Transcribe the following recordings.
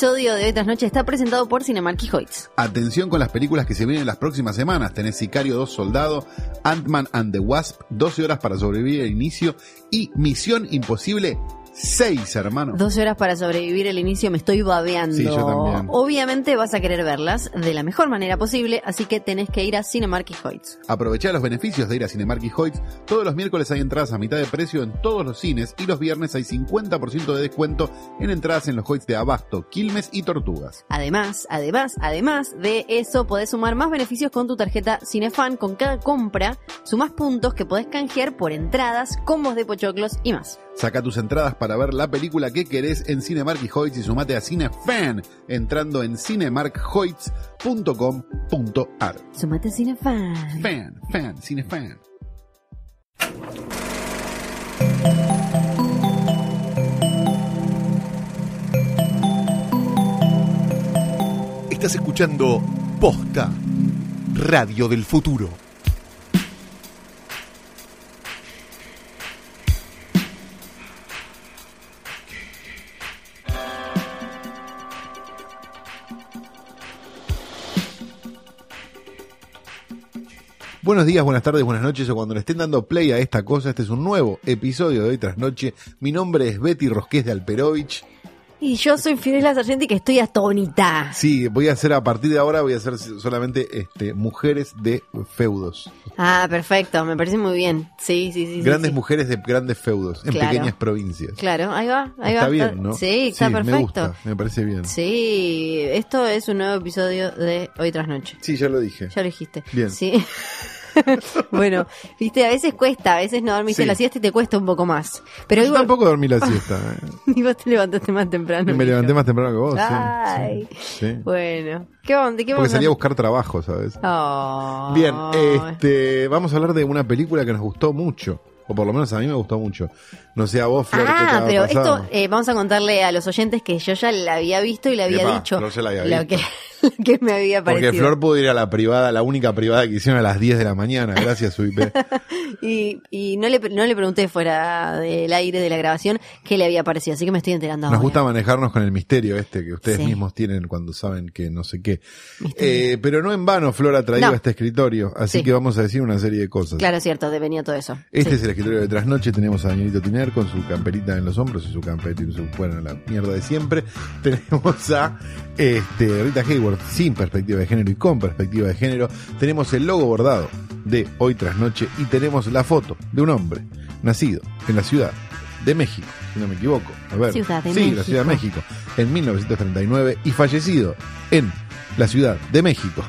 episodio de Hoy Tras Noche está presentado por Cinemark Hoyts. Atención con las películas que se vienen las próximas semanas. Tenés Sicario 2 Soldado, Ant-Man and the Wasp, 12 horas para sobrevivir al inicio y Misión Imposible 6, hermano. 12 horas para sobrevivir el inicio, me estoy babeando. Sí, yo también. Obviamente vas a querer verlas de la mejor manera posible, así que tenés que ir a Cinemark y Hoyts. Aprovechá los beneficios de ir a Cinemark y Hoyts. Todos los miércoles hay entradas a mitad de precio en todos los cines y los viernes hay 50% de descuento en entradas en los Hoyts de Abasto, Quilmes y Tortugas. Además, además, además de eso, podés sumar más beneficios con tu tarjeta Cinefan. Con cada compra, sumás puntos que podés canjear por entradas, combos de pochoclos y más. Saca tus entradas para ver la película que querés en Cinemark y Hoyts y sumate a Cinefan entrando en cinemarkhoyts.com.ar. Sumate a Cinefan. Fan, fan, Cinefan. Estás escuchando Posta, Radio del Futuro. Buenos días, buenas tardes, buenas noches o cuando le estén dando play a esta cosa, este es un nuevo episodio de Hoy Tras Noche. Mi nombre es Betty Rosqués de Alperovich. Y yo soy Fidel Sargenti que estoy atónita. Sí, voy a hacer a partir de ahora, voy a hacer solamente este, mujeres de feudos. Ah, perfecto, me parece muy bien. Sí, sí, sí. Grandes sí. mujeres de grandes feudos, en Claro. pequeñas provincias. Claro, ahí va, ahí está va. bien, ¿no? Sí, está Me perfecto. gusta, me parece bien. Sí, esto es un nuevo episodio de Hoy Tras Noche. Sí, ya lo dije. Ya lo dijiste. Bien. Sí. bueno, viste, a veces cuesta, a veces no dormiste Sí. la siesta y te cuesta un poco más. Pero Yo igual, tampoco dormí la siesta. eh. y vos te levantaste más temprano. Me que levanté más temprano que vos. Ay. sí, sí. Bueno, ¿qué onda? ¿Qué Porque salí a buscar trabajo, ¿sabes? Oh. Bien, este, vamos a hablar de una película que nos gustó mucho. O por lo menos a mí me gustó mucho. No sé a vos, Flor, ¿qué te Ah, pero pasado? esto eh, vamos a contarle a los oyentes que yo ya la había visto y le había Epa, dicho Flor ya la había visto. lo que me había Porque parecido. Flor pudo ir a la privada, la única privada que hicieron a las 10 de la mañana, gracias UIP. Y, y no, le, no le pregunté fuera del aire de la grabación qué le había parecido, así que me estoy enterando Nos ahora. gusta manejarnos con el misterio este que ustedes Sí. mismos tienen cuando saben que no sé qué. Eh, pero no en vano Flor ha traído No. a este escritorio, así Sí. que vamos a decir una serie de cosas. Claro, cierto, venía todo eso. Este Sí. es el escritorio de Trasnoche, tenemos a Danielito Tiner con su camperita en los hombros y su camperita y su bueno, la mierda de siempre. Tenemos a este, Rita Hayward sin perspectiva de género y con perspectiva de género. Tenemos el logo bordado de Hoy Trasnoche y tenemos la foto de un hombre nacido en la ciudad de México, si no me equivoco. A ver. Ciudad de sí, la ciudad de México, en 1939 y fallecido en la ciudad de México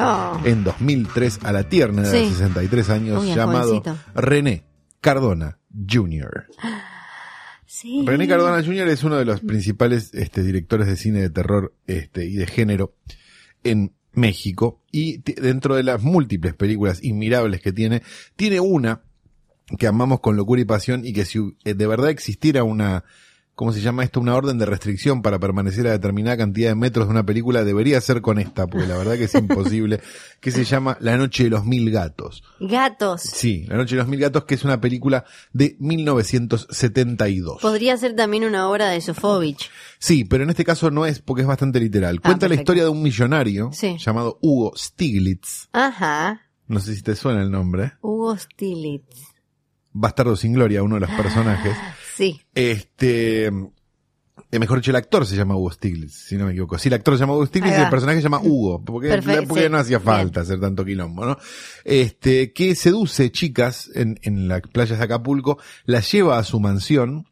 Oh, en 2003 a la tierna de Sí. 63 años Uy, llamado jovencito. René Cardona Jr. René Cardona Jr. es uno de los principales este, directores de cine de terror este, y de género en México y dentro de las múltiples películas inmirables que tiene, tiene una que amamos con locura y pasión y que si eh, de verdad existiera una, ¿cómo se llama esto? Una orden de restricción para permanecer a determinada cantidad de metros de una película debería ser con esta, porque la verdad que es imposible, que se llama La Noche de los Mil Gatos. Gatos. Sí, La Noche de los Mil Gatos, que es una película de 1972. Podría ser también una obra de Sofovich. Sí, pero en este caso no es porque es bastante literal. Cuenta la historia de un millonario Sí. llamado Hugo Stiglitz. Ajá. No sé si te suena el nombre. Hugo Stilitz. Bastardo sin Gloria, uno de los personajes. Sí. Este, eh, mejor dicho, el actor se llama Hugo Stiglitz, si no me equivoco. Sí, el actor se llama Hugo Stiglitz y el personaje se llama Hugo, porque, Perfecto, porque sí. no hacía falta Bien. hacer tanto quilombo, ¿no? Este, que seduce chicas en, en las playas de Acapulco, las lleva a su mansión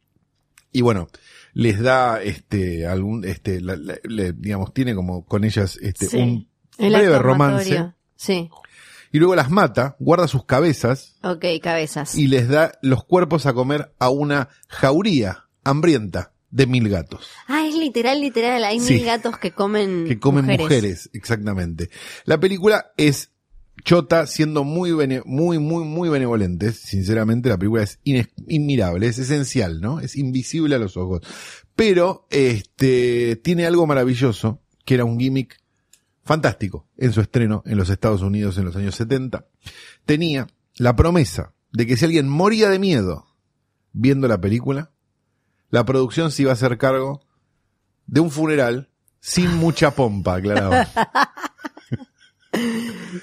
y bueno, les da este algún este la- la- le- digamos tiene como con ellas este Sí. un El breve romance. Sí. Y luego las mata, guarda sus cabezas Ok, cabezas. y les da los cuerpos a comer a una jauría hambrienta de mil gatos Ah, es literal, literal. Hay Sí. mil gatos que comen que comen mujeres. exactamente. La película es chota siendo muy bene- muy muy muy benevolentes, sinceramente la película es ines- inmirable, es esencial, ¿no? Es invisible a los ojos. Pero este tiene algo maravilloso, que era un gimmick fantástico en su estreno en los Estados Unidos en los años 70. Tenía la promesa de que si alguien moría de miedo viendo la película, la producción se iba a hacer cargo de un funeral Sin mucha pompa, aclaraba.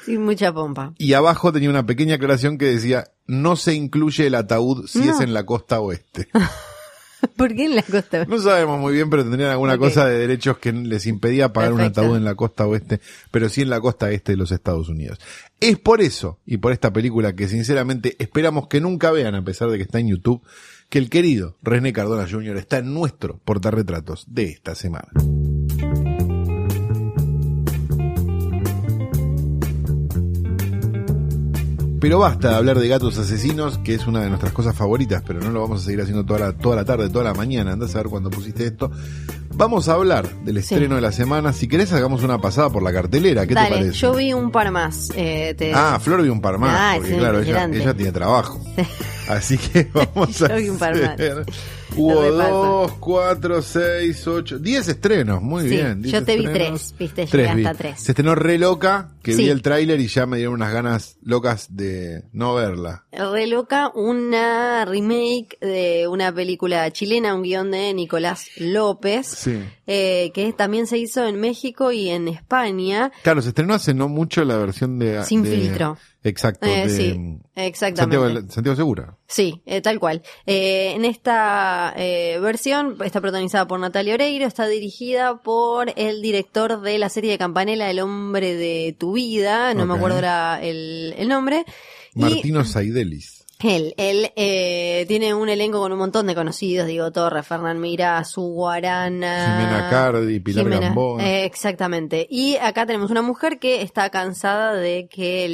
Sin mucha pompa. Y abajo tenía una pequeña aclaración que decía, no se incluye el ataúd si No. es en la costa oeste. ¿Por qué en la costa? No sabemos muy bien, pero tendrían alguna cosa de derechos que les impedía pagar un ataúd en la costa oeste, pero sí en la costa este de los Estados Unidos. Es por eso, y por esta película que sinceramente esperamos que nunca vean, a pesar de que está en YouTube, que el querido René Cardona Jr. está en nuestro portarretratos de esta semana. Pero basta de hablar de gatos asesinos, que es una de nuestras cosas favoritas, pero no lo vamos a seguir haciendo toda la, toda la tarde, toda la mañana. Andás a ver cuando pusiste esto. Vamos a hablar del Sí. estreno de la semana. Si querés, hagamos una pasada por la cartelera. ¿Qué Dale, te parece? yo vi un par más. eh, te- Ah, Flor vio un par más, Ah, porque claro, ella, ella tiene trabajo. Así que vamos a Yo vi un par más. Hubo dos, cuatro, seis, ocho, diez estrenos, muy Sí, bien. diez yo te vi tres, viste, Tres llegué hasta tres. Se estrenó Re Loca, que Sí. vi el tráiler y ya me dieron unas ganas locas de no verla. Re loca, una remake de una película chilena, un guion de Nicolás López, Sí. eh, que también se hizo en México y en España. Claro, se estrenó hace no mucho la versión de... Sin de- filtro. Exacto, Eh, de sí, exactamente. Santiago, Santiago Segura. Sí, eh, tal cual. Eh, en esta eh, versión está protagonizada por Natalia Oreiro, está dirigida por el director de la serie de Campanella, El hombre de tu vida, no me acuerdo el, el nombre. Y- Martino Saidelis. Él, él eh, tiene un elenco con un montón de conocidos, Diego Torres, Fernán Mira, Su Guarana. Jimena Cardi, Pilar Jimena, eh, exactamente. Y acá tenemos una mujer que está cansada de que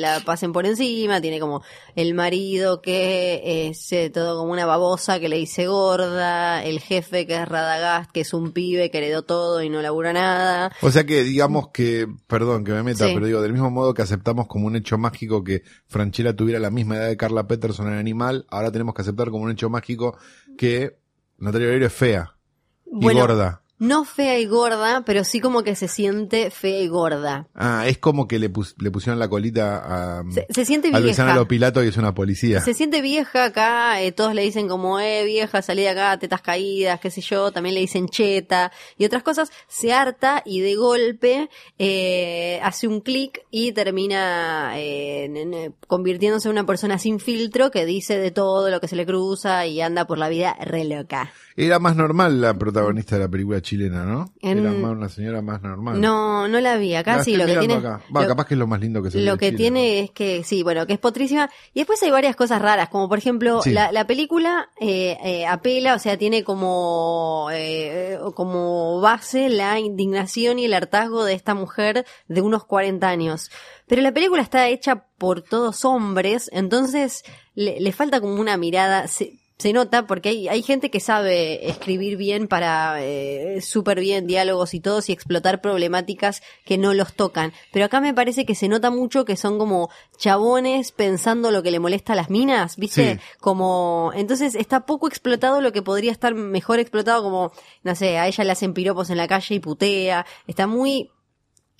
la pasen por encima, tiene como el marido que es eh, todo como una babosa que le dice gorda, el jefe que es Radagast, que es un pibe que heredó todo y no labura nada. O sea que digamos que, perdón que me meta, Sí. pero digo, del mismo modo que aceptamos como un hecho mágico que Franchella tuviera la misma edad de Carla Peterson en Animal, ahora tenemos que aceptar como un hecho mágico que Natalia Oreiro es fea y Bueno, gorda. No fea y gorda, pero sí como que se siente fea y gorda. Ah, es como que le, pus- le pusieron la colita a, Se, se siente a vieja. Lopilato y es una policía. Se siente vieja acá, eh, todos le dicen como, eh, vieja, salí de acá, tetas caídas, qué sé yo, también le dicen cheta y otras cosas, se harta y de golpe eh, hace un clic y termina eh, en- convirtiéndose en una persona sin filtro que dice de todo lo que se le cruza y anda por la vida re loca. Era más normal la protagonista de la película chilena, ¿no? En- Era más una señora más normal. No, no la vi, acá La sí, lo que tiene... acá. Va, lo- capaz que es lo más lindo que se ve Lo que Chile, tiene es que, sí, bueno, que es potrísima. Y después hay varias cosas raras, como por ejemplo, Sí. la, la película eh, eh, apela, o sea, tiene como, eh, como base la indignación y el hartazgo de esta mujer de unos 40 años. Pero la película está hecha por todos hombres, entonces le, le falta como una mirada... se- se nota porque hay, hay gente que sabe escribir bien para eh, súper bien diálogos y todos y explotar problemáticas que no los tocan. Pero acá me parece que se nota mucho que son como chabones pensando lo que le molesta a las minas, ¿viste? Sí. Como, entonces está poco explotado lo que podría estar mejor explotado como, no sé, a ella le hacen piropos en la calle y putea. Está muy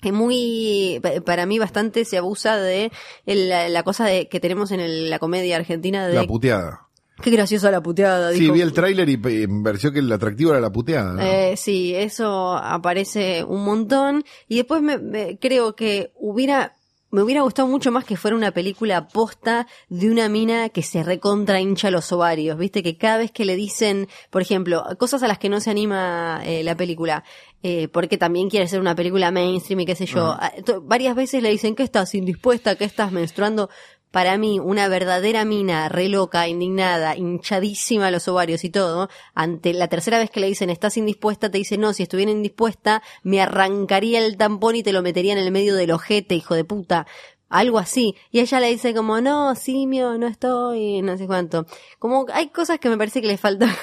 es muy pa- para mí bastante se abusa de la, la cosa de que tenemos en el- la comedia argentina de La puteada. Qué graciosa la puteada. Sí, dijo. vi el tráiler y me pareció que el atractivo era la puteada. ¿no? Eh, sí, eso aparece un montón. Y después me, me- creo que hubiera, me hubiera gustado mucho más que fuera una película posta de una mina que se recontra hincha los ovarios. Viste que cada vez que le dicen, por ejemplo, cosas a las que no se anima eh, la película, eh, porque también quiere ser una película mainstream y qué sé yo. Varias veces le dicen que estás indispuesta, que estás menstruando. Para mí, una verdadera mina, re loca, indignada, hinchadísima a los ovarios y todo, ante la tercera vez que le dicen estás indispuesta, te dice no, si estuviera indispuesta, me arrancaría el tampón y te lo metería en el medio del ojete, hijo de puta. Algo así. Y ella le dice como, no, simio, no estoy, no sé cuánto. Como hay cosas que me parece que le faltan.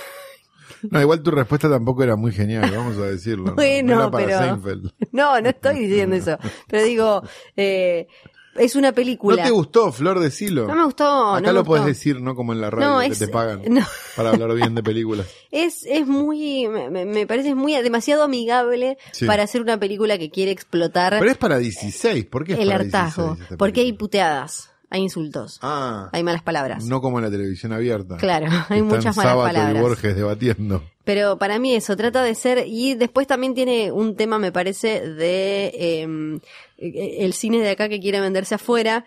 No, igual tu respuesta tampoco era muy genial, vamos a decirlo. ¿no? Bueno, No para pero- Seinfeld. No, no estoy diciendo eso. Pero digo, eh, es una ¿No película. te gustó, Flor? Decilo. No me gustó. Acá no me lo puedes decir, no como en la radio No, que te pagan no. para hablar bien de películas. Es, es muy, me, me- parece muy, demasiado amigable Sí. para hacer una película que quiere explotar Pero es para 16, ¿por qué es el para hartazgo. 16 esta Porque hay puteadas. Hay insultos, Ah, hay malas palabras. no como en la televisión abierta. Claro, hay Están muchas malas Sábato y palabras. Borges debatiendo. Pero para mí eso, trata de ser, y después también tiene un tema, me parece, de eh, el cine de acá que quiere venderse afuera,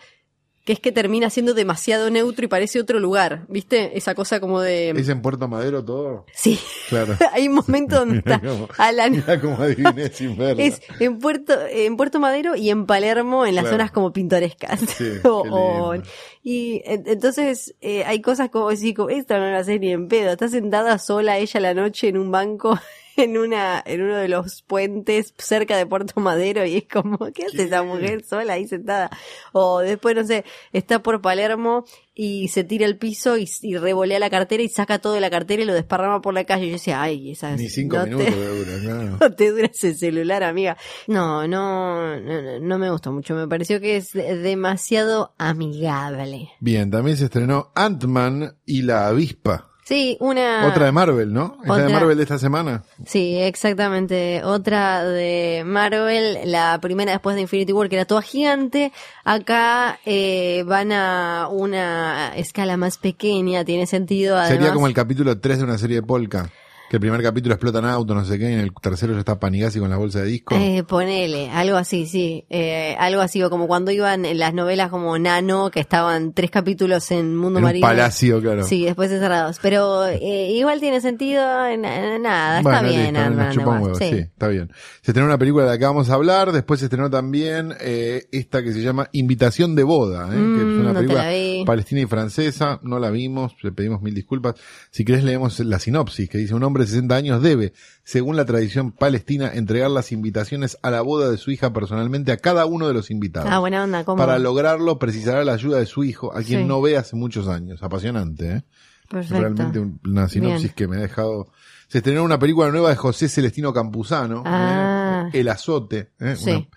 que es que termina siendo demasiado neutro y parece otro lugar, ¿viste? Esa cosa como de... ¿Es en Puerto Madero todo? Sí, Claro. hay un momento donde está Alan... Cómo adiviné sin verla. Es en Puerto, en Puerto Madero y en Palermo, en las Claro. zonas como pintorescas. Sí, O-. y en- entonces eh, hay cosas como decir, como, esto no lo hace ni en pedo. Está sentada sola ella la noche en un banco, en una, en uno de los puentes cerca de Puerto Madero y es como, ¿qué hace esa mujer sola ahí sentada? O después, no sé, está por Palermo y se tira al piso y, y revolea la cartera y saca todo de la cartera y lo desparrama por la calle. Y yo decía, ay, esa Ni cinco no te- minutos dura, claro. no te dura ese celular, amiga. No, no, no, no me gustó mucho. Me pareció que es demasiado amigable. Bien, también se estrenó Ant-Man y la avispa. Sí, una. Otra de Marvel, ¿no? ¿Es la de. Marvel de esta semana? Sí, exactamente. Otra de Marvel, la primera después de Infinity War, que era toda gigante. Acá eh, van a una escala más pequeña, tiene sentido. Además, Sería como el capítulo 3 de una serie de Polka. Que el primer capítulo explotan auto, no sé qué, y en el tercero ya está Panigasi con la bolsa de disco. Eh, ponele, algo así, sí. Eh, algo así, o como cuando iban en las novelas como Nano, que estaban tres capítulos en Mundo en un Marino. palacio, claro. Sí, después de cerrados. Pero eh, igual tiene sentido, na- nada, está bien, listo, Ant-Man, nos chupa un igual, huevo, sí. sí, está bien. Se estrenó una película de la que vamos a hablar, después se estrenó también eh, esta que se llama Invitación de Boda, que es Mm, una no película palestina y francesa, no la vimos, le pedimos mil disculpas. Si querés leemos la sinopsis, que dice un hombre de 60 años debe, según la tradición palestina, entregar las invitaciones a la boda de su hija personalmente a cada uno de los invitados. Ah, buena onda, ¿cómo? Para lograrlo precisará la ayuda de su hijo, a quien Sí. no ve hace muchos años. Apasionante, ¿eh? Perfecto. Realmente un- una sinopsis Bien. que me ha dejado. Se estrenó una película nueva de José Celestino Campuzano, Ah. ¿eh? El Azote. ¿eh? Sí. Una-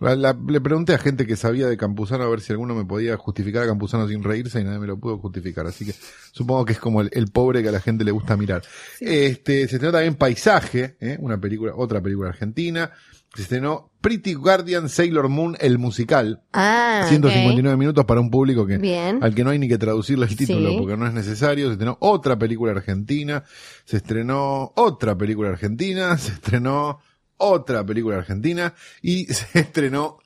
la- la- le pregunté a gente que sabía de Campuzano a ver si alguno me podía justificar a Campuzano sin reírse y nadie me lo pudo justificar. Así que supongo que es como el, el pobre que a la gente le gusta mirar. Este, se estrenó también Paisaje, ¿eh? una película, otra película argentina. Se estrenó Pretty Guardian Sailor Moon, el musical. Ah, 159 minutos para un público que Bien. al que no hay ni que traducirle el título Sí. porque no es necesario. Se estrenó otra película argentina, se estrenó otra película argentina, se estrenó otra película argentina y se estrenó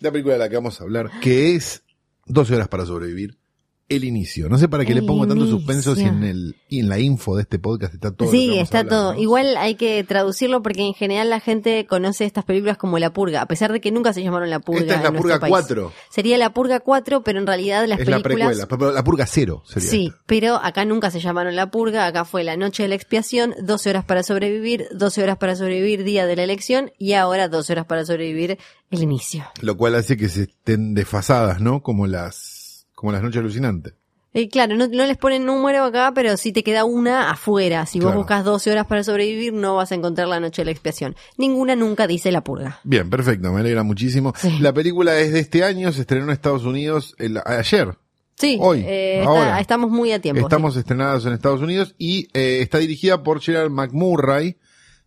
la película de la que vamos a hablar, que es 12 horas para sobrevivir. El inicio. No sé para qué El le pongo tanto suspenso si en el y en la info de este podcast está todo. lo que Sí, está todo. ¿no? Igual hay que traducirlo porque en general la gente conoce estas películas como La Purga, a pesar de que nunca se llamaron La Purga. Esta es la Purga país. 4. Sería La Purga 4, pero en realidad las Es la películas... precuela, pero la purga cero sería. Sí, esta. pero acá nunca se llamaron La Purga, acá fue La Noche de la Expiación, 12 horas para sobrevivir, 12 horas para sobrevivir, Día de la Elección y ahora 12 horas para sobrevivir, el inicio. Lo cual hace que se estén desfasadas, ¿no? Como las como las noches alucinantes. Eh, claro, no, no les ponen número acá, pero sí te queda una afuera. Si vos buscas 12 horas para sobrevivir, no vas a encontrar La Noche de la Expiación. Ninguna nunca dice La Purga. Bien, perfecto, me alegra muchísimo. Sí. La película es de este año, se estrenó en Estados Unidos el- ayer. Sí, Hoy, eh, está- ahora. estamos muy a tiempo. Estamos estrenados en Estados Unidos y eh, está dirigida por Gerald McMurray,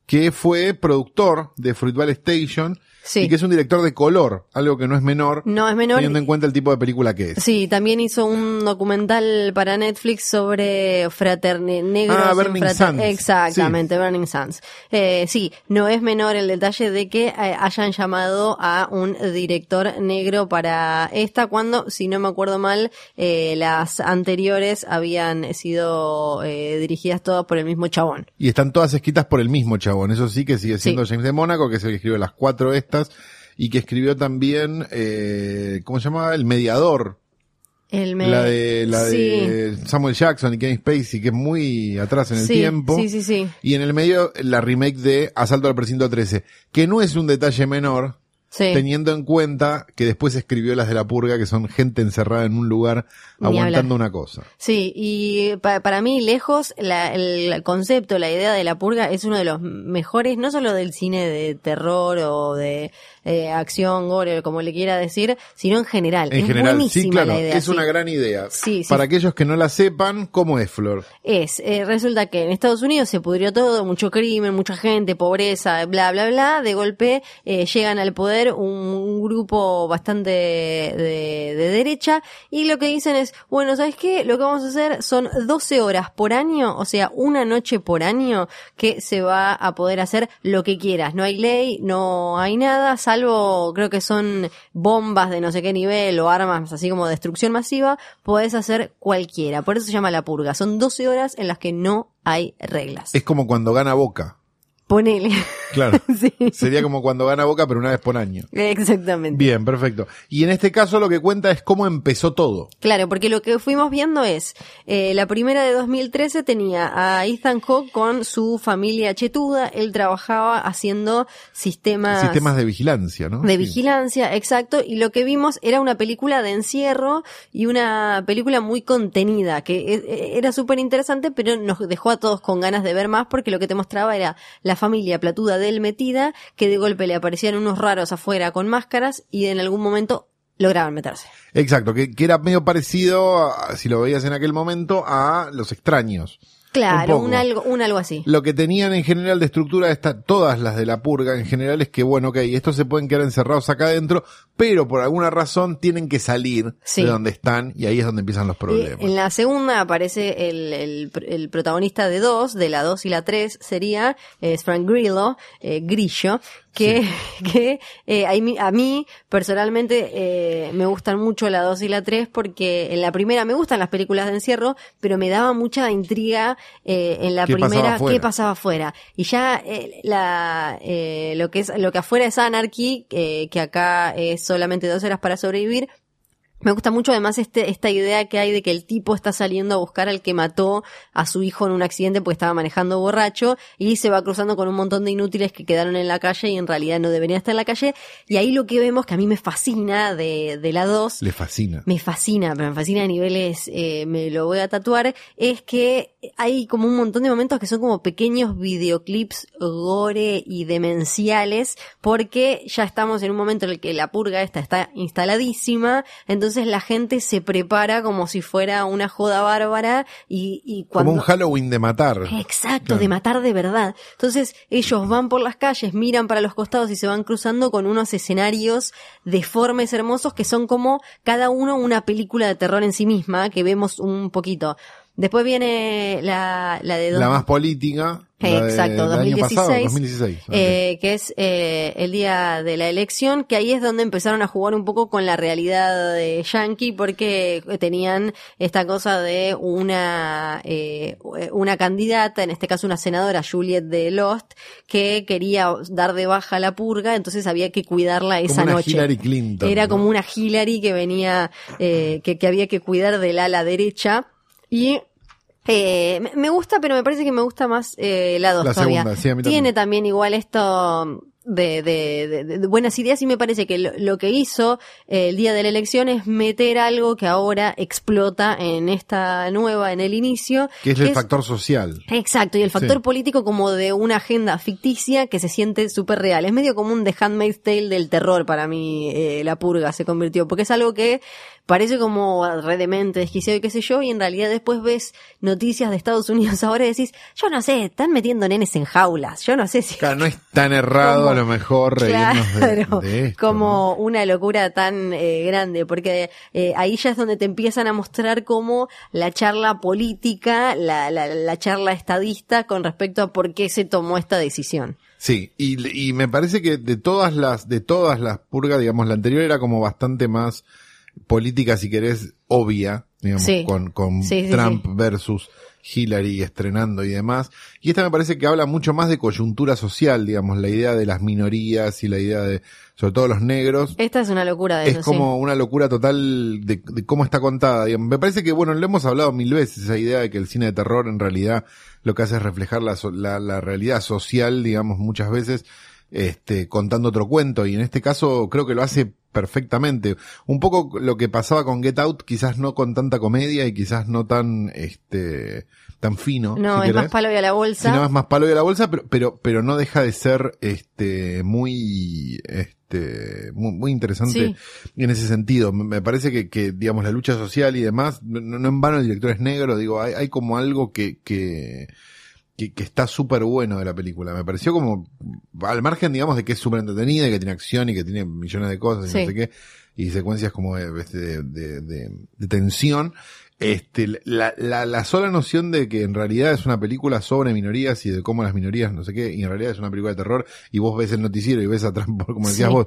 que fue productor de Fruitvale Station Sí. y que es un director de color, algo que no es menor, No es menor. teniendo en cuenta el tipo de película que es. Sí, también hizo un documental para Netflix sobre fraterne negros. Ah, Burning Suns. Exactamente, Burning Suns. Eh, sí, no es menor el detalle de que eh, hayan llamado a un director negro para esta, cuando, si no me acuerdo mal, eh, las anteriores habían sido eh, dirigidas todas por el mismo chabón. Y están todas escritas por el mismo chabón, eso sí que sigue siendo Sí. James de Mónaco, que es el que escribió las cuatro estas, y que escribió también, eh, ¿cómo se llamaba? El mediador, El me- la de, la sí. de Samuel Jackson y Kevin Spacey, que es muy atrás en el Sí, tiempo. Sí, sí, sí. Y en el medio, la remake de Asalto al Precinto 13, que no es un detalle menor, Sí. teniendo en cuenta que después escribió las de la purga, que son gente encerrada en un lugar Ni aguantando hablar. una cosa. Sí, y pa- para mí, lejos, la- el concepto, la idea de la purga es uno de los mejores, no solo del cine de terror o de eh, acción, gore, como le quiera decir, sino en general. En es general, buenísima sí, claro, la idea. es sí. una gran idea. Sí, sí. Para aquellos que no la sepan, ¿cómo es Flor? Es, eh, resulta que en Estados Unidos se pudrió todo, mucho crimen, mucha gente, pobreza, bla, bla, bla. De golpe eh, llegan al poder un grupo bastante de, de derecha y lo que dicen es, bueno, ¿sabes qué? Lo que vamos a hacer son 12 horas por año, o sea, una noche por año que se va a poder hacer lo que quieras. No hay ley, no hay nada, salvo creo que son bombas de no sé qué nivel o armas así como destrucción masiva, podés hacer cualquiera. Por eso se llama la purga. Son 12 horas en las que no hay reglas. Es como cuando gana Boca. Ponele. Claro. sí. Sería como cuando gana Boca, pero una vez por año. Exactamente. Bien, perfecto. Y en este caso lo que cuenta es cómo empezó todo. Claro, porque lo que fuimos viendo es, eh, la primera de 2013 tenía a Ethan Hawke con su familia chetuda, él trabajaba haciendo sistemas... Sistemas de vigilancia, ¿no? De Sí. vigilancia, exacto, y lo que vimos era una película de encierro y una película muy contenida, que e- era súper interesante, pero nos dejó a todos con ganas de ver más porque lo que te mostraba era la familia platuda de él metida, que de golpe le aparecían unos raros afuera con máscaras y en algún momento lograban meterse. Exacto, que, que era medio parecido, a- si lo veías en aquel momento, a Los Extraños. Claro, un, algo, un algo así. Lo que tenían en general de estructura esta, todas las de la purga en general es que, bueno, ok, estos se pueden quedar encerrados acá adentro, pero por alguna razón tienen que salir Sí. de donde están y ahí es donde empiezan los Y problemas. en la segunda aparece el, el, el protagonista de dos, de la dos y la tres, sería eh, es Frank Grillo, eh, Grillo, que, que eh, a, mí, personalmente eh, me gustan mucho la dos y la tres porque en la primera me gustan las películas de encierro, pero me daba mucha intriga eh, en la ¿Qué pasaba primera afuera? qué pasaba afuera. Y ya eh, la, eh, lo que es lo que afuera es Anarchy, eh, que acá es solamente dos horas para sobrevivir, me gusta mucho además este, esta idea que hay de que el tipo está saliendo a buscar al que mató a su hijo en un accidente porque estaba manejando borracho y se va cruzando con un montón de inútiles que quedaron en la calle y en realidad no deberían estar en la calle. Y ahí lo que vemos que a mí me fascina de, de la 2 Le fascina. me fascina, pero me fascina a niveles, eh, me lo voy a tatuar, es que hay como un montón de momentos que son como pequeños videoclips gore y demenciales, porque ya estamos en un momento en el que la purga esta está instaladísima, entonces la gente se prepara como si fuera una joda bárbara y, y cuando... Como un Halloween de matar. Exacto, Claro. de matar de verdad. Entonces ellos van por las calles, miran para los costados y se van cruzando con unos escenarios deformes, hermosos, que son como cada uno una película de terror en sí misma, que vemos un poquito. Después viene la, la de... dos- La más política. la de- Exacto, del año 2016, pasado, 2016. ok. eh, que es eh, el día de la elección, que ahí es donde empezaron a jugar un poco con la realidad de Yankee, porque tenían esta cosa de una eh, una candidata, en este caso una senadora, Juliet de Lost, que quería dar de baja la purga, entonces había que cuidarla esa una noche. Hillary Clinton, Era ¿no? como una Hillary que venía, eh, que, que había que cuidar del ala derecha. Y eh, me- gusta, pero me parece que me gusta más eh, la 2 La todavía. segunda, sí, a mí también. Tiene también igual esto de, de, de- de buenas ideas y me parece que lo, lo que hizo eh, el día de la elección es meter algo que ahora explota en esta nueva, en el inicio. que es el factor social. Exacto, y el factor Sí. político como de una agenda ficticia que se siente súper real. Es medio como un The Handmaid's Tale del terror para mí, eh, la purga se convirtió, porque es algo que parece como redemente, desquiciado y qué sé yo, y en realidad después ves noticias de Estados Unidos ahora y decís, yo no sé, están metiendo nenes en jaulas, yo no sé si... Claro, no es tan errado lo mejor reírnos de- Claro, de, esto, como una locura tan eh, grande, porque eh, ahí ya es donde te empiezan a mostrar cómo la charla política, la, la, la charla estadista con respecto a por qué se tomó esta decisión. Sí, y, y me parece que de todas las, de todas las purgas, digamos, la anterior era como bastante más política, si querés, obvia, digamos, Sí. con, con Sí, sí, Trump versus Hillary estrenando y demás. Y esta me parece que habla mucho más de coyuntura social, digamos, la idea de las minorías y la idea de, sobre todo los negros. Esta es una locura de Es eso, como una locura total de, de cómo está contada. digamos. Me parece que, bueno, lo hemos hablado mil veces, esa idea de que el cine de terror en realidad lo que hace es reflejar la, la, la realidad social, digamos, muchas veces, este, contando otro cuento. Y en este caso creo que lo hace perfectamente. Un poco lo que pasaba con Get Out, quizás no con tanta comedia y quizás no tan, este, tan fino. No, si es más palo y a la bolsa. Si no es más palo de la bolsa, pero, pero, pero no deja de ser, este, muy, este, muy, muy interesante Sí. en ese sentido. Me me parece que, que, digamos, la lucha social y demás, no, no en vano el director es negro, digo, hay, hay como algo que, que, que, que está súper bueno de la película. Me pareció como, al margen, digamos, de que es súper entretenida y que tiene acción y que tiene millones de cosas y no sé qué, y secuencias como de, de, de- de- de tensión. Este, la, la, la sola noción de que en realidad es una película sobre minorías y de cómo las minorías, no sé qué, y en realidad es una película de terror, y vos ves el noticiero y ves a Trump, como decías Sí. vos,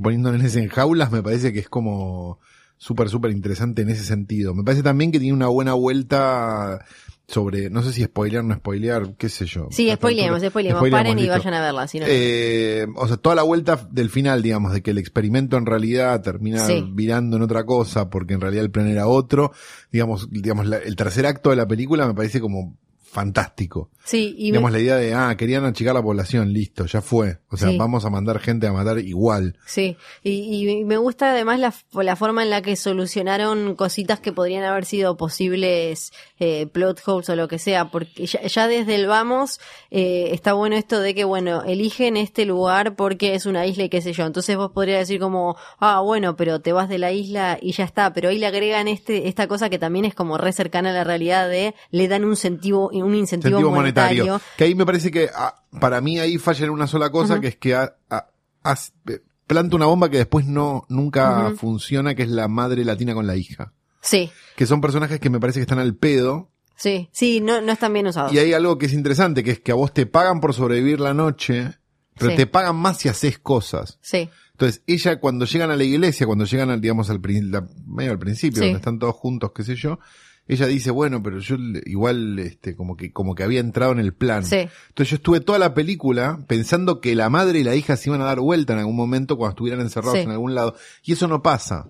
poniendo nenes en jaulas, me parece que es como súper, súper interesante en ese sentido. Me parece también que tiene una buena vuelta sobre, no sé si spoilear o no spoilear, qué sé yo. Sí, spoileemos. spoileamos, Paren y listo. vayan a verla, si no. Eh, o sea, toda la vuelta del final, digamos, de que el experimento en realidad termina Sí. virando en otra cosa, porque en realidad el plan era otro. Digamos, digamos, la- el tercer acto de la película me parece como fantástico. sí, y me- digamos, la idea de, ah, querían achicar la población, listo, ya fue. O sea, Sí. vamos a mandar gente a matar igual. Sí, y, y me gusta además la, la forma en la que solucionaron cositas que podrían haber sido posibles eh, plot holes o lo que sea, porque ya, ya desde el vamos eh, está bueno esto de que, bueno, eligen este lugar porque es una isla y qué sé yo, entonces vos podrías decir como, ah, bueno, pero te vas de la isla y ya está, pero ahí le agregan este esta cosa que también es como re cercana a la realidad de, le dan un incentivo, un incentivo, monetario. monetario. Que ahí me parece que, ah, para mí ahí falla en una sola cosa, que es que eh, planta una bomba que después no, nunca funciona, que es la madre latina con la hija. Sí, Que son personajes que me parece que están al pedo, sí, sí, no, no están bien usados. Y hay algo que es interesante, que es que a vos te pagan por sobrevivir la noche, pero Sí. te pagan más si haces cosas. Sí, Entonces, ella cuando llegan a la iglesia, cuando llegan al, digamos, al, la- medio al principio, Sí. donde están todos juntos, qué sé yo, ella dice, bueno, pero yo igual, este, como que, como que había entrado en el plan. sí. Entonces yo estuve toda la película pensando que la madre y la hija se iban a dar vuelta en algún momento cuando estuvieran encerrados Sí. en algún lado. Y eso no pasa.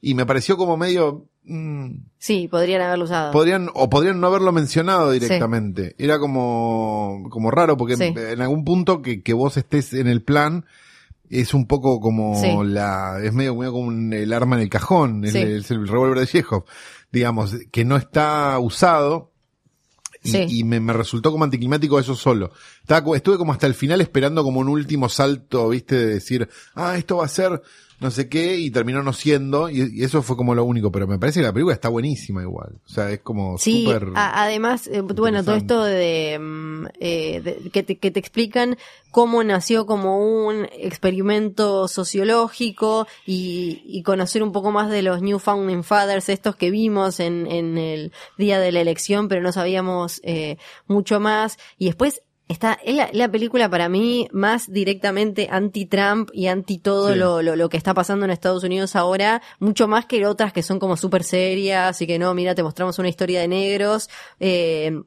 Y me pareció como medio, mm, Sí, podrían haberlo usado. podrían o podrían no haberlo mencionado directamente. Era como como raro porque en algún punto que, que vos estés en el plan es un poco como Sí. la es medio, medio como un- el arma en el cajón, el, Sí. es el revólver de Chekhov, digamos, que no está usado. Y, Sí. y me, me resultó como anticlimático eso solo. Estaba, estuve como hasta el final esperando como un último salto, viste, de decir, ah, esto va a ser no sé qué, y terminó no siendo, y, y eso fue como lo único, pero me parece que la película está buenísima igual. O sea, es como Sí, súper... además, eh, bueno, todo esto de, mm, eh, de- que, te, que te explican cómo nació como un experimento sociológico y, y conocer un poco más de los New Founding Fathers, estos que vimos en, en el día de la elección, pero no sabíamos eh, mucho más. Y después está, es la, la película para mí más directamente anti-Trump y anti todo Sí. lo, lo, lo que está pasando en Estados Unidos ahora, mucho más que otras que son como súper serias y que no, mira, te mostramos una historia de negros. Eh,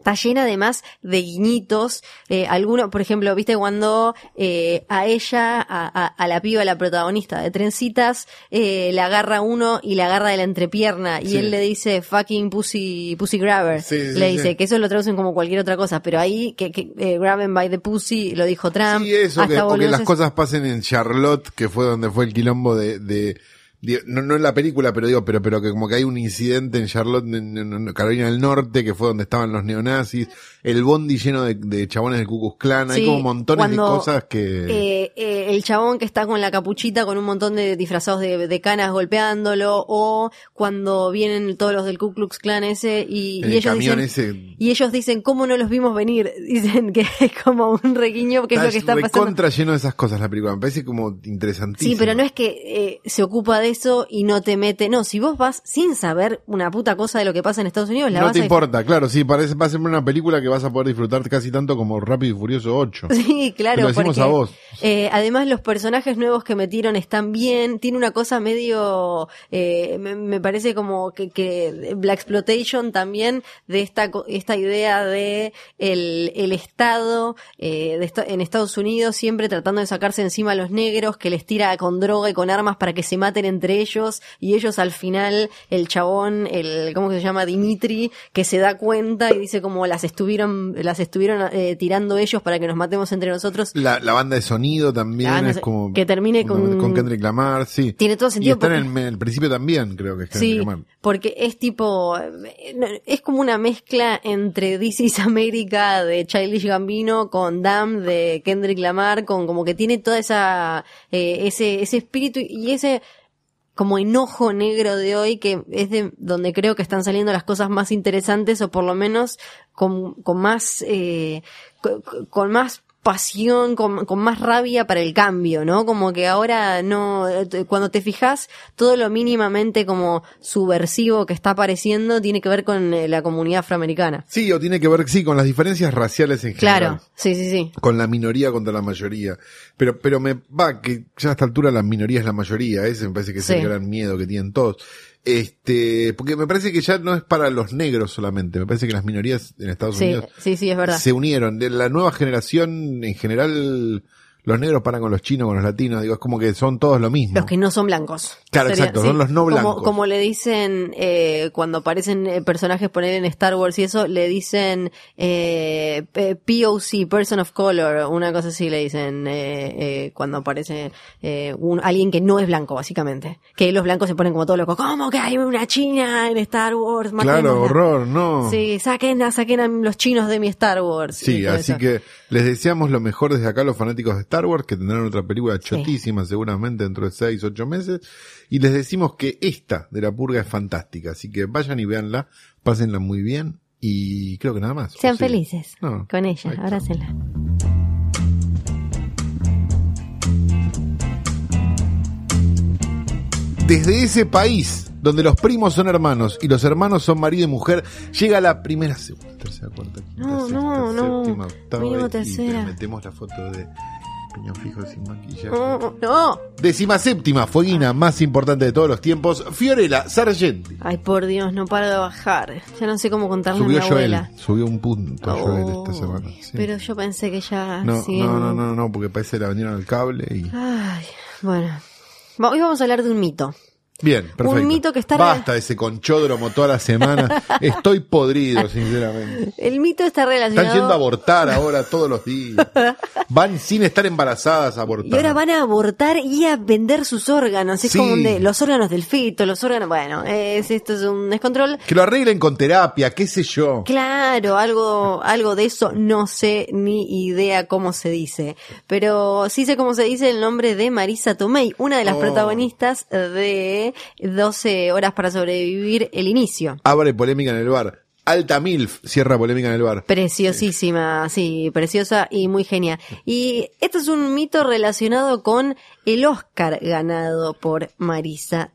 Está llena además de guiñitos. Eh, alguno, por ejemplo, viste cuando eh, a ella, a, a- a la piba, la protagonista de Trencitas, eh, le agarra uno y le agarra de la entrepierna y Sí. él le dice fucking pussy, pussy grabber. Sí, sí, le dice que eso lo traducen como cualquier otra cosa, pero ahí que, que eh, grabbing by the pussy lo dijo Trump. Sí, eso, que, o que las cosas pasen en Charlotte, que fue donde fue el quilombo de, de- no, no en la película, pero digo, pero, pero que como que hay un incidente en Charlotte, en, Carolina del Norte, que fue donde estaban los neonazis, el bondi lleno de, de chabones del Ku Klux Klan, hay Sí, como montones de cosas que... eh, eh, el chabón que está con la capuchita con un montón de disfrazados de, de canas golpeándolo o cuando vienen todos los del Ku Klux Klan ese y, ellos dicen ese... y ellos dicen cómo no los vimos venir dicen que es como un reguiño que es lo que está pasando. contra lleno de esas cosas la película, me parece como interesantísimo. Sí, pero no es que eh, se ocupa de eso y no te mete. No, si vos vas sin saber una puta cosa de lo que pasa en Estados Unidos, la No vas te a importa, claro, sí, parece, va a ser una película que vas a poder disfrutar casi tanto como Rápido y Furioso 8. Sí, claro, lo decimos porque a vos. eh, además los personajes nuevos que metieron están bien, tiene una cosa medio, eh, me, me parece como que, que Black Exploitation también de esta esta idea de el, el Estado eh, de esta- en Estados Unidos siempre tratando de sacarse encima a los negros que les tira con droga y con armas para que se maten entre ellos y ellos al final el chabón el cómo que se llama Dimitri que se da cuenta y dice como las estuvieron las estuvieron eh, tirando ellos para que nos matemos entre nosotros La, la banda de sonido también es como... que termine con- Con Kendrick Lamar, sí. Tiene todo sentido Y está en porque- el, en el principio también, creo que es Kendrick Sí, Lamar. porque es tipo, es como una mezcla entre This is America de Childish Gambino con Damn de Kendrick Lamar, con como que tiene toda esa, eh, ese, ese espíritu y ese, como enojo negro de hoy, que es de donde creo que están saliendo las cosas más interesantes, o por lo menos con, con más, eh, con, con más pasión, con, con, más rabia para el cambio, ¿no? Como que ahora no, eh, cuando te fijas, todo lo mínimamente como subversivo que está apareciendo tiene que ver con eh, la comunidad afroamericana. Sí, o tiene que ver, sí, con las diferencias raciales en general. Claro, sí, sí, sí. Con la minoría contra la mayoría. Pero, pero me va que ya a esta altura la minoría es la mayoría, ese me parece que es Sí. el gran miedo que tienen todos. Este, porque me parece que ya no es para los negros solamente, me parece que las minorías en Estados Sí, Unidos sí, sí, es verdad. se unieron. De la nueva generación, en general, los negros paran con los chinos, con los latinos, digo, es como que son todos lo mismo. Los que no son blancos. Claro, exacto, son los no Como- blancos. Como, le dicen eh, cuando aparecen eh, personajes, poner en Star Wars y eso, le dicen eh, P- POC, Person of Color, una cosa así le dicen eh, eh, cuando aparece eh, un, alguien que no es blanco, básicamente. Que los blancos se ponen como todos locos. ¿Cómo que hay una china en Star Wars? Claro, Matémosla". horror, no. Sí, saquen saquen a los chinos de mi Star Wars. Sí, así eso. que les deseamos lo mejor desde acá a los fanáticos de Star Wars, que tendrán otra película chotísima seguramente dentro de 6, 8 meses. Y les decimos que esta de la purga es fantástica, así que vayan y véanla, pásenla muy bien y creo que nada más. Sean felices No, con ella, abrácenla. Desde ese país, donde los primos son hermanos y los hermanos son marido y mujer, llega la primera, segunda, tercera, cuarta, quinta, No, sexta, no, no. séptima, octava Mínimo y tercera. metemos la foto de Peñón Fijo sin maquillaje. No, no. Décima séptima, fueguina más importante de todos los tiempos, Fiorella Sargenti. Ay, por Dios, no paro de bajar. Ya no sé cómo contarle Subió a mi Joel, abuela. subió un punto Joel Oh, esta semana. sí. Pero yo pensé que ya... no, no, no, no, no, porque parece que la vendieron al cable y... Ay, bueno. Va- Hoy vamos a hablar de un mito. Bien, perfecto. Un mito que está- Basta ese conchódromo toda la semana. Estoy podrido, sinceramente. El mito está relacionado... Están yendo a abortar ahora todos los días. Van sin estar embarazadas a abortar. Y ahora van a abortar y a vender sus órganos. Es Sí. como de los órganos del fito, los órganos... Bueno, es, esto es un descontrol. Que lo arreglen con terapia, qué sé yo. Claro, algo, algo de eso, no sé ni idea cómo se dice. Pero sí sé cómo se dice el nombre de Marisa Tomei, una de las Oh. protagonistas de 12 horas para sobrevivir el inicio. Abre polémica en el bar. Alta MILF cierra polémica en el bar. Preciosísima, sí, preciosa y muy genial. Y esto es un mito relacionado con el Oscar ganado por Marisa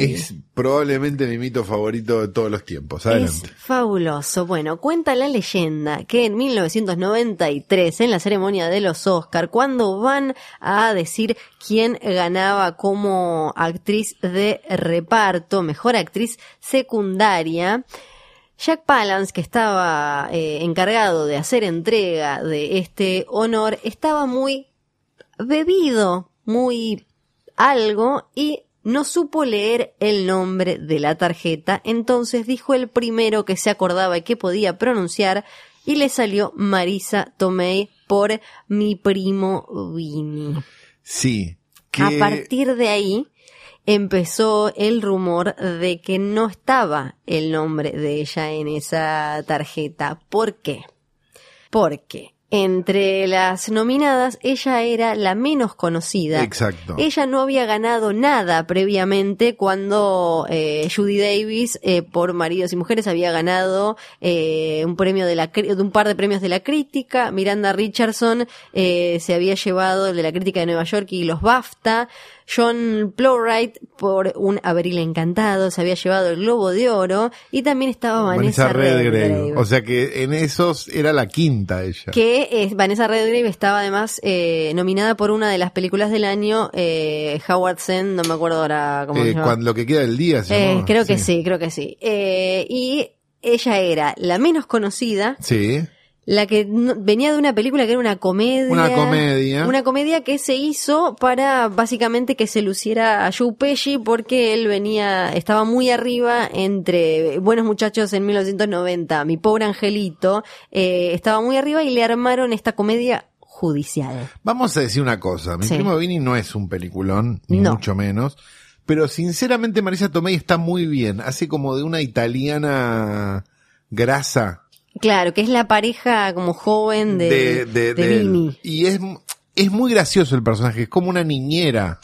Es probablemente mi mito favorito de todos los tiempos. Es Adelante. fabuloso. Bueno, cuenta la leyenda que en 1993, en la ceremonia de los Oscar, cuando van a decir quién ganaba como actriz de reparto, mejor actriz secundaria, Jack Palance, que estaba eh, encargado de hacer entrega de este honor, estaba muy bebido, muy algo y no supo leer el nombre de la tarjeta, entonces dijo el primero que se acordaba y que podía pronunciar y le salió Marisa Tomei por mi primo Vini. Sí. Que... A partir de ahí empezó el rumor de que no estaba el nombre de ella en esa tarjeta. ¿Por qué? Porque entre las nominadas ella era la menos conocida. Exacto. Ella no había ganado nada previamente cuando eh, Judy Davis eh, por Maridos y Mujeres había ganado eh, un premio de la un par de premios de la crítica. Miranda Richardson eh, se había llevado el de la crítica de Nueva York y los BAFTA. John Plowright por un Abril Encantado se había llevado el Globo de Oro y también estaba Vanessa, Redgrave. O sea que en esos era la quinta ella. Que Vanessa Redgrave estaba además eh, nominada por una de las películas del año, eh, Howard Zinn, no me acuerdo ahora cómo se Eh, llama. cuando lo que queda del día se Eh, creo que sí, creo que sí. Eh, y ella era la menos conocida, Sí. La que no- venía de una película que era una comedia. Una comedia. Una comedia que se hizo para básicamente que se luciera a Joe Pesci porque él venía, estaba muy arriba entre Buenos Muchachos en 1990, Mi Pobre Angelito, eh, estaba muy arriba y le armaron esta comedia judicial. Vamos a decir una cosa. Mi Sí. primo Vini no es un peliculón, ni No. mucho menos. Pero sinceramente Marisa Tomei está muy bien. Hace como de una italiana grasa. Claro, que es la pareja como joven de, de, de. Y es, es muy gracioso el personaje. Es como una niñera.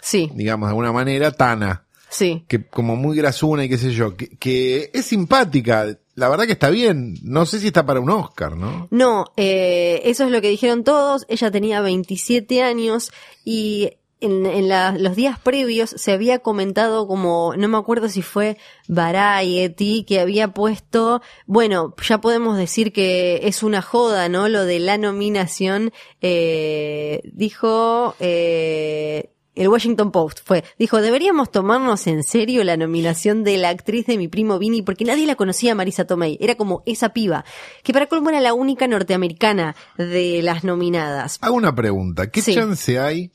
Sí, digamos de alguna manera, Tana, sí. que como muy grasuna y qué sé yo, que, que es simpática, la verdad que está bien, no sé si está para un Oscar, ¿no? No, eh, eso es lo que dijeron todos. Ella tenía 27 años y en, en la- los días previos se había comentado como, no me acuerdo si fue Variety, que había puesto, bueno, ya podemos decir que es una joda, ¿no? Lo de la nominación, eh, dijo, eh, el Washington Post fue, dijo, deberíamos tomarnos en serio la nominación de la actriz de mi primo Vini, porque nadie la conocía Marisa Tomei, era como esa piba, que para colmo era la única norteamericana de las nominadas. Hago una pregunta, ¿qué Sí. chance hay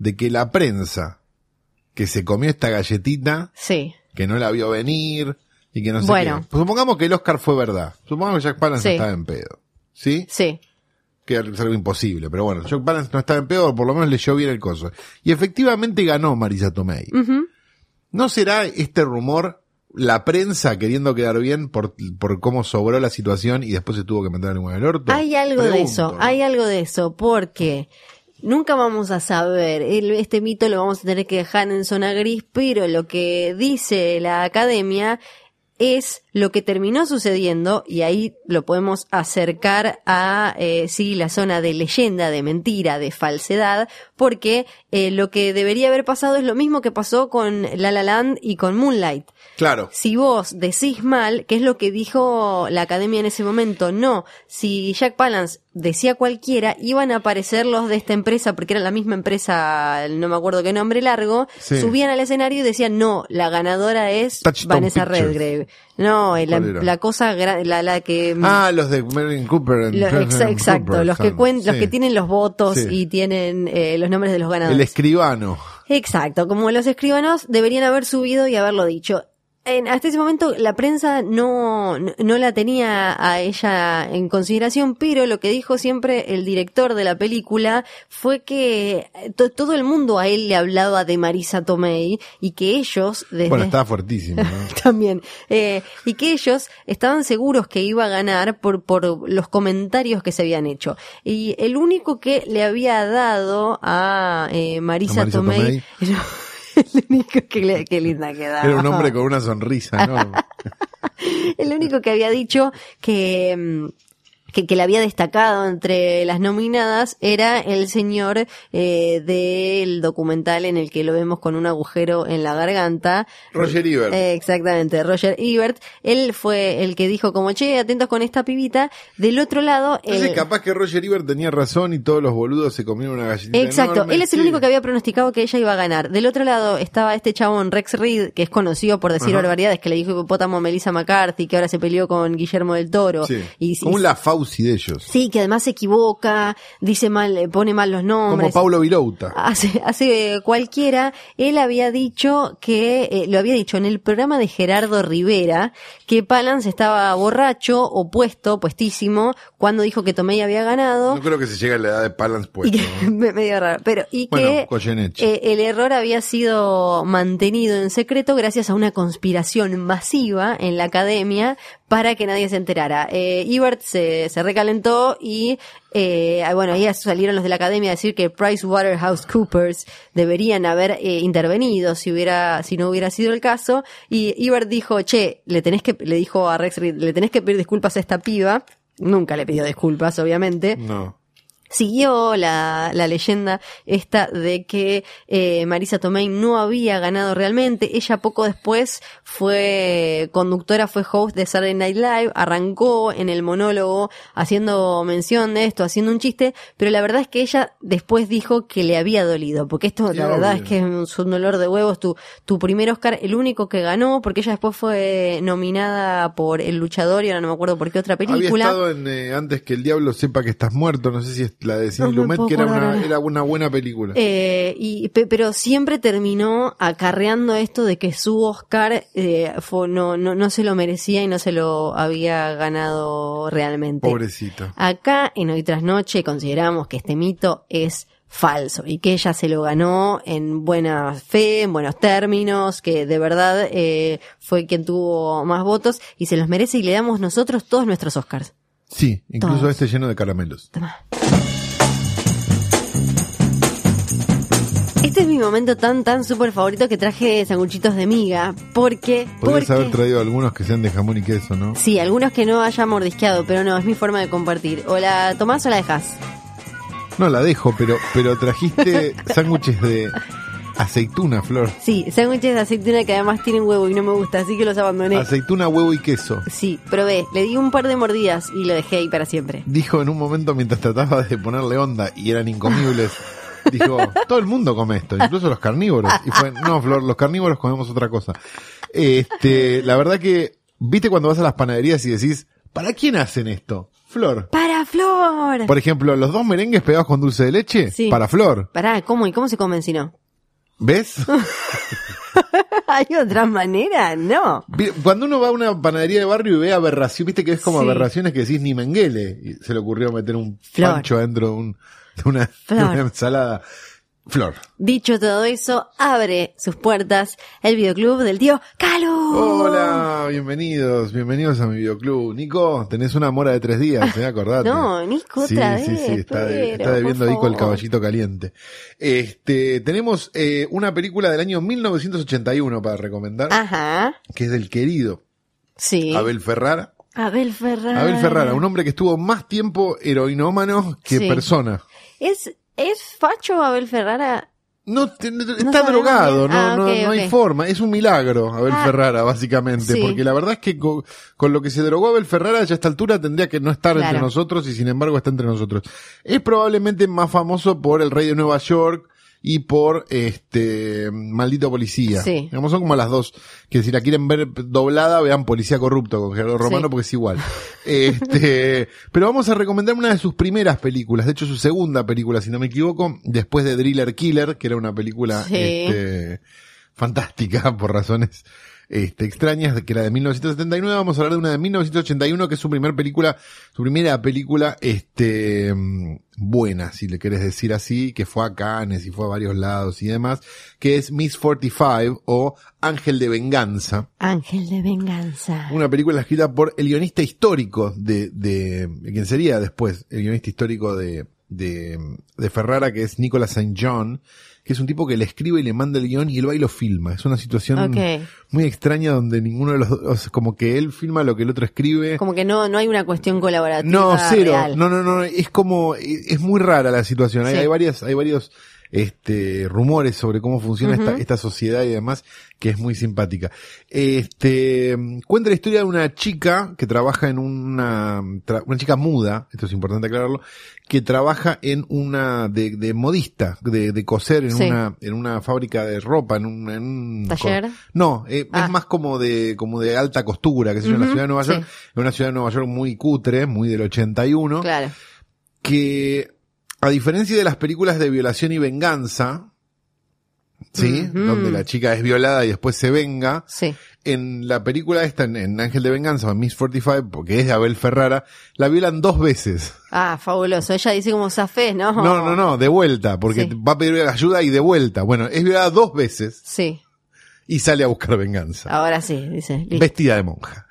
de que la prensa que se comió esta galletita, Sí, que no la vio venir y que no sé Bueno. qué? Pues supongamos que el Oscar fue verdad, supongamos que Jack Palance Sí. estaba en pedo, ¿sí? sí, que es algo imposible, pero bueno, Jack Palance no estaba en pedo, por lo menos leyó bien el coso. Y efectivamente ganó Marisa Tomei. Ujú. ¿No será este rumor la prensa queriendo quedar bien por, por cómo sobró la situación y después se tuvo que meter en el orto? Hay algo de eso, ¿no? hay algo de eso, porque nunca vamos a saber, este mito lo vamos a tener que dejar en zona gris, pero lo que dice la academia es lo que terminó sucediendo y ahí lo podemos acercar a eh, sí la zona de leyenda, de mentira, de falsedad, porque eh, lo que debería haber pasado es lo mismo que pasó con La La Land y con Moonlight Claro. si vos decís mal, que es lo que dijo la academia en ese momento, no, si Jack Palance decía cualquiera, iban a aparecer los de esta empresa, porque era la misma empresa, no me acuerdo qué nombre largo, Sí. subían al escenario y decían, no, la ganadora es Vanessa Pictures. Redgrave. No, eh, la, la cosa, la, la que... Ah, los de Marilyn Cooper. lo- exacto, Cooper los que cuen- los que tienen los votos Sí. y tienen eh, los nombres de los ganadores. El escribano. Exacto, como los escribanos deberían haber subido y haberlo dicho. En, hasta ese momento la prensa no, no, no la tenía a ella en consideración, pero lo que dijo siempre el director de la película fue que eh, to- todo el mundo a él le hablaba de Marisa Tomei y que ellos desde Bueno, estaba fuertísimo. ¿no? también. Eh, y que ellos estaban seguros que iba a ganar por, por los comentarios que se habían hecho. Y el único que le había dado a eh, Marisa, A Marisa Tomei, el único que le, qué linda quedaba. Era un hombre con una sonrisa, ¿no? El único que había dicho que, mm, que, que le había destacado entre las nominadas era el señor eh, del documental en el que lo vemos con un agujero en la garganta. Roger Ebert. Eh, exactamente, Roger Ebert. Él fue el que dijo como, che, atentos con esta pibita. Del otro lado... Entonces capaz que Roger Ebert tenía razón y todos los boludos se comieron una galletita Exacto, enorme, él es el único que había pronosticado que ella iba a ganar. Del otro lado estaba este chabón Rex Reed, que es conocido por decir Ajá. barbaridades, que le dijo hipopótamo a Melissa McCarthy, que ahora se peleó con Guillermo del Toro. Sí. Y, Como y- un La Fauci de ellos. Sí, que además se equivoca, dice mal, eh, pone mal los nombres. Como Paulo Virouta. Hace, hace cualquiera, él había dicho que, eh, lo había dicho en el programa de Gerardo Rivera, que Palance estaba borracho o puesto, puestísimo, cuando dijo que Tomei había ganado. No creo que se llegue a la edad de Palance y puesto. que, ¿no? me- medio raro, pero, y Bueno, que eh, el error había sido mantenido en secreto gracias a una conspiración masiva en la academia para que nadie se enterara. Eh, Ebert se, se recalentó y eh, ah, bueno, ahí salieron los de la academia a decir que PricewaterhouseCoopers deberían haber eh, intervenido si hubiera, si no hubiera sido el caso. Y Ebert dijo, che, le tenés que, le dijo a Rex Reed, le tenés que pedir disculpas a esta piba. Nunca le pidió disculpas, obviamente No. Siguió la, la leyenda esta de que eh, Marisa Tomei no había ganado realmente. Ella poco después fue conductora, fue host de Saturday Night Live, arrancó en el monólogo haciendo mención de esto, haciendo un chiste, pero la verdad es que ella después dijo que le había dolido, porque esto la verdad es que es un dolor de huevos. Tu, tu primer Oscar, el único que ganó, porque ella después fue nominada por El Luchador y ahora no me acuerdo por qué otra Había película. estado en eh, Antes que el diablo sepa que estás muerto, no sé si es la de No Sidney me Lumet, que era una, era una buena película. Eh, y, pe- pero siempre terminó acarreando esto de que su Oscar eh, fue- no, no, no se lo merecía y no se lo había ganado realmente. Pobrecita. Acá en Hoy Tras Noche consideramos que este mito es falso y que ella se lo ganó en buena fe, en buenos términos, que de verdad eh, fue quien tuvo más votos y se los merece y le damos nosotros todos nuestros Oscars. Sí, incluso Todos. este lleno de caramelos. Toma. Este es mi momento tan, tan súper favorito que traje sanguchitos de miga. Porque. Podrías porque... haber traído algunos que sean de jamón y queso, ¿no? Sí, algunos que no haya mordisqueado, pero no, es mi forma de compartir. O la tomás o la dejas. No, la dejo, pero, pero trajiste sándwiches de aceituna, Flor. Sí, sándwiches de aceituna que además tienen huevo y no me gusta, así que los abandoné. Aceituna, huevo y queso. Sí, probé, le di un par de mordidas y lo dejé ahí para siempre. Dijo en un momento mientras trataba de ponerle onda y eran incomibles. Dijo, todo el mundo come esto, incluso los carnívoros. Y fue, no, Flor, los carnívoros comemos otra cosa. Este, la verdad que, viste cuando vas a las panaderías y decís, ¿para quién hacen esto? Flor. ¡Para Flor! Por ejemplo, los dos merengues pegados con dulce de leche, Sí. para Flor. Pará, ¿cómo? ¿Y cómo se comen si no? ¿Ves? ¿Hay otra manera? No. Cuando uno va a una panadería de barrio y ve aberración, viste que es como Sí. aberraciones que decís ni menguele. Y se le ocurrió meter un Flor. pancho dentro de, un- de una, de Flor. una ensalada. Flor. Dicho todo eso, abre sus puertas el videoclub del tío Calu. Hola, bienvenidos, bienvenidos a mi videoclub. Nico, tenés una mora de tres días, ¿eh? Acordate. No, Nico, sí, otra sí, vez, sí, está, de- está debiendo Nico el caballito caliente. Este, tenemos eh, una película del año 1981 para recomendar, Ajá. que es del querido Sí. Abel Ferrara. Abel Ferrara. Abel Ferrara, un hombre que estuvo más tiempo heroinómano que Sí. persona. ¿Es, ¿Es facho Abel Ferrara? No, te- está drogado, bien. no, Ah, no, no hay forma. Es un milagro, Abel Ah, Ferrara, básicamente. sí. Porque la verdad es que con, con lo que se drogó Abel Ferrara, ya a esta altura tendría que no estar entre nosotros y sin embargo está entre nosotros. Es probablemente más famoso por El Rey de Nueva York y por este Maldito Policía. Sí. Digamos, son como las dos. Que si la quieren ver doblada, vean Policía Corrupto con Gerardo Romano Sí. porque es igual. Este, pero vamos a recomendar una de sus primeras películas, de hecho su segunda película, si no me equivoco, después de Driller Killer, que era una película Sí. este, fantástica por razones este, extrañas, que era de 1979. Vamos a hablar de una de 1981, que es su primera película, su primera película, este, mm, buena, si le querés decir así, que fue a Cannes y fue a varios lados y demás, que es Miss 45 o Ángel de Venganza. Ángel de venganza. Una película escrita por el guionista histórico de, de, de quien sería después el guionista histórico de, de, de Ferrara, que es Nicolas St. John, que es un tipo que le escribe y le manda el guion y él va y lo filma. Es una situación muy extraña donde ninguno de los dos, o sea, como que él filma lo que el otro escribe. Como que no, no hay una cuestión colaborativa. No, cero. real. No, no, no. Es como, es muy rara la situación. Hay, Sí. hay varias, hay varios, este, rumores sobre cómo funciona esta, esta sociedad y demás, que es muy simpática. Este, cuenta la historia de una chica que trabaja en una, una chica muda, esto es importante aclararlo, que trabaja en una, de, de modista, de, de coser en Sí. una, en una fábrica de ropa, en un, en un ¿Taller? no, eh, Ah. es más como de, como de alta costura, que sé yo, en la ciudad de Nueva York, sí. en una ciudad de Nueva York muy cutre, muy del 81, Claro. que a diferencia de las películas de violación y venganza, ¿sí? Donde la chica es violada y después se venga, Sí. en la película esta, en, en Ángel de Venganza, en Miss 45, porque es de Abel Ferrara, la violan dos veces. Ah, fabuloso. Ella dice como zafés, ¿no? No, no, no, de vuelta, porque Sí. va a pedir ayuda y de vuelta. Bueno, es violada dos veces Sí. y sale a buscar venganza. Ahora sí, dice. listo. Vestida de monja.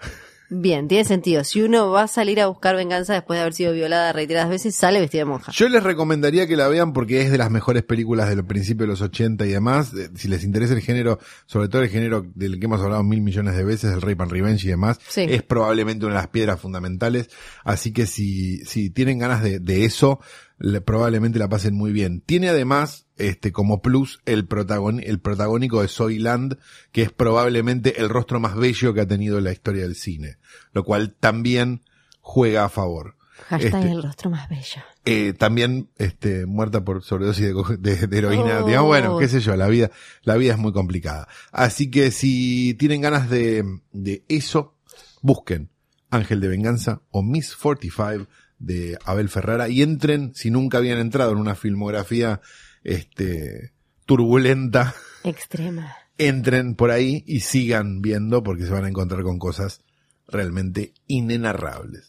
Bien, tiene sentido. Si uno va a salir a buscar venganza después de haber sido violada reiteradas veces, sale vestida de monja. Yo les recomendaría que la vean porque es de las mejores películas del principio de los 80 y demás. Si les interesa el género, sobre todo el género del que hemos hablado mil millones de veces, el Rape and Revenge y demás, Sí. es probablemente una de las piedras fundamentales. Así que si, si tienen ganas de, de eso, le- probablemente la pasen muy bien. Tiene además, este, como plus, el protagon, el protagónico de Soyland, que es probablemente el rostro más bello que ha tenido la historia del cine. Lo cual también juega a favor. Hashtag Este- el rostro más bello. eh, también este, muerta por sobredosis de, de heroína. Oh. Digamos, bueno, qué sé yo, la vida, la vida es muy complicada. Así que si tienen ganas de, de eso, busquen Ángel de Venganza o Miss 45 de Abel Ferrara y entren, si nunca habían entrado en una filmografía este, turbulenta, Extrema. entren por ahí y sigan viendo porque se van a encontrar con cosas realmente inenarrables.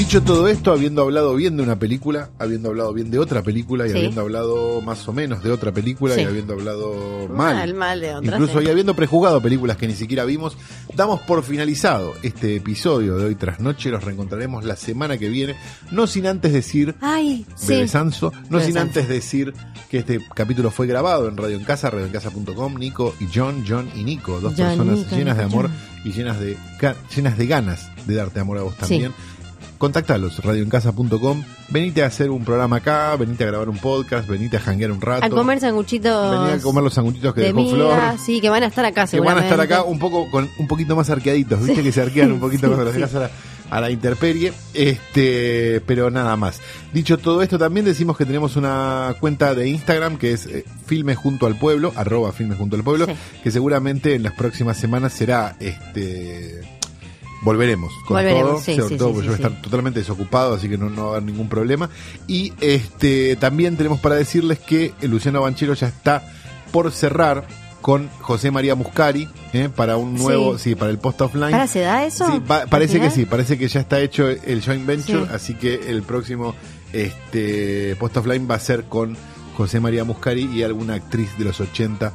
Dicho todo esto, habiendo hablado bien de una película, habiendo hablado bien de otra película y Sí. habiendo hablado más o menos de otra película Sí. y habiendo hablado mal, Mal, mal de otra, incluso sí. y habiendo prejuzgado películas que ni siquiera vimos, damos por finalizado este episodio de hoy tras noche. Nos reencontraremos la semana que viene, no sin antes decir Ay, sí. Bebe Sanso, no Bebe sin Sanso. antes decir que este capítulo fue grabado en Radio en Casa, radioencasa.com, Nico y John, John y Nico, dos John, personas Nico, llenas de amor John. y llenas de llenas de ganas de darte amor a vos Sí. Contactalos, radioencasa.com, venite a hacer un programa acá, venite a grabar un podcast, venite a janguear un rato. A comer sanguchitos. Venite a comer los sanguchitos que de dejó miga, Flor. Sí, que van a estar acá Que van a estar acá un poco con un poquito más arqueaditos, viste Sí. que se arquean un poquito Sí, los sí. a la, a la intemperie, este, pero nada más. Dicho todo esto, también decimos que tenemos una cuenta de Instagram que es eh, Filme Junto al Pueblo, arroba Filme Junto al Pueblo, que seguramente en las próximas semanas será este volveremos con Volveremos, todo, sí, sobre sí, todo sí, porque yo voy a estar totalmente desocupado, así que no, no va a haber ningún problema. Y este también tenemos para decirles que Luciano Banchero ya está por cerrar con José María Muscari ¿eh? para un nuevo, sí, para el post offline. ¿Para se da eso? Sí, pa- ¿Al parece que sí, parece que ya está hecho el joint venture, Sí. así que el próximo este post offline va a ser con José María Muscari y alguna actriz de los 80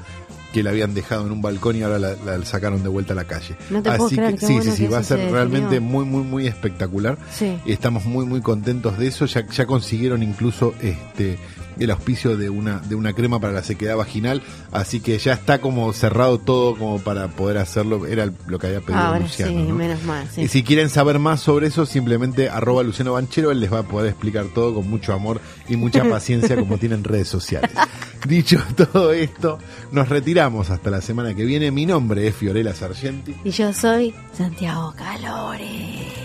que la habían dejado en un balcón y ahora la, la sacaron de vuelta a la calle. No te puedo así creer, que qué sí, bueno sí, sí, va a ser se realmente definió. muy, muy, muy espectacular. Sí. Estamos muy, muy contentos de eso. Ya, ya consiguieron incluso este el auspicio de una, de una crema para la sequedad vaginal, así que ya está como cerrado todo como para poder hacerlo. Era lo que había pedido Ahora Luciano. sí, ¿no? menos mal. Sí. Y si quieren saber más sobre eso, simplemente arroba Luciano Banchero, él les va a poder explicar todo con mucho amor y mucha paciencia como tienen redes sociales. Dicho todo esto, nos retiramos hasta la semana que viene. Mi nombre es Fiorella Sargenti. Y yo soy Santiago Calores.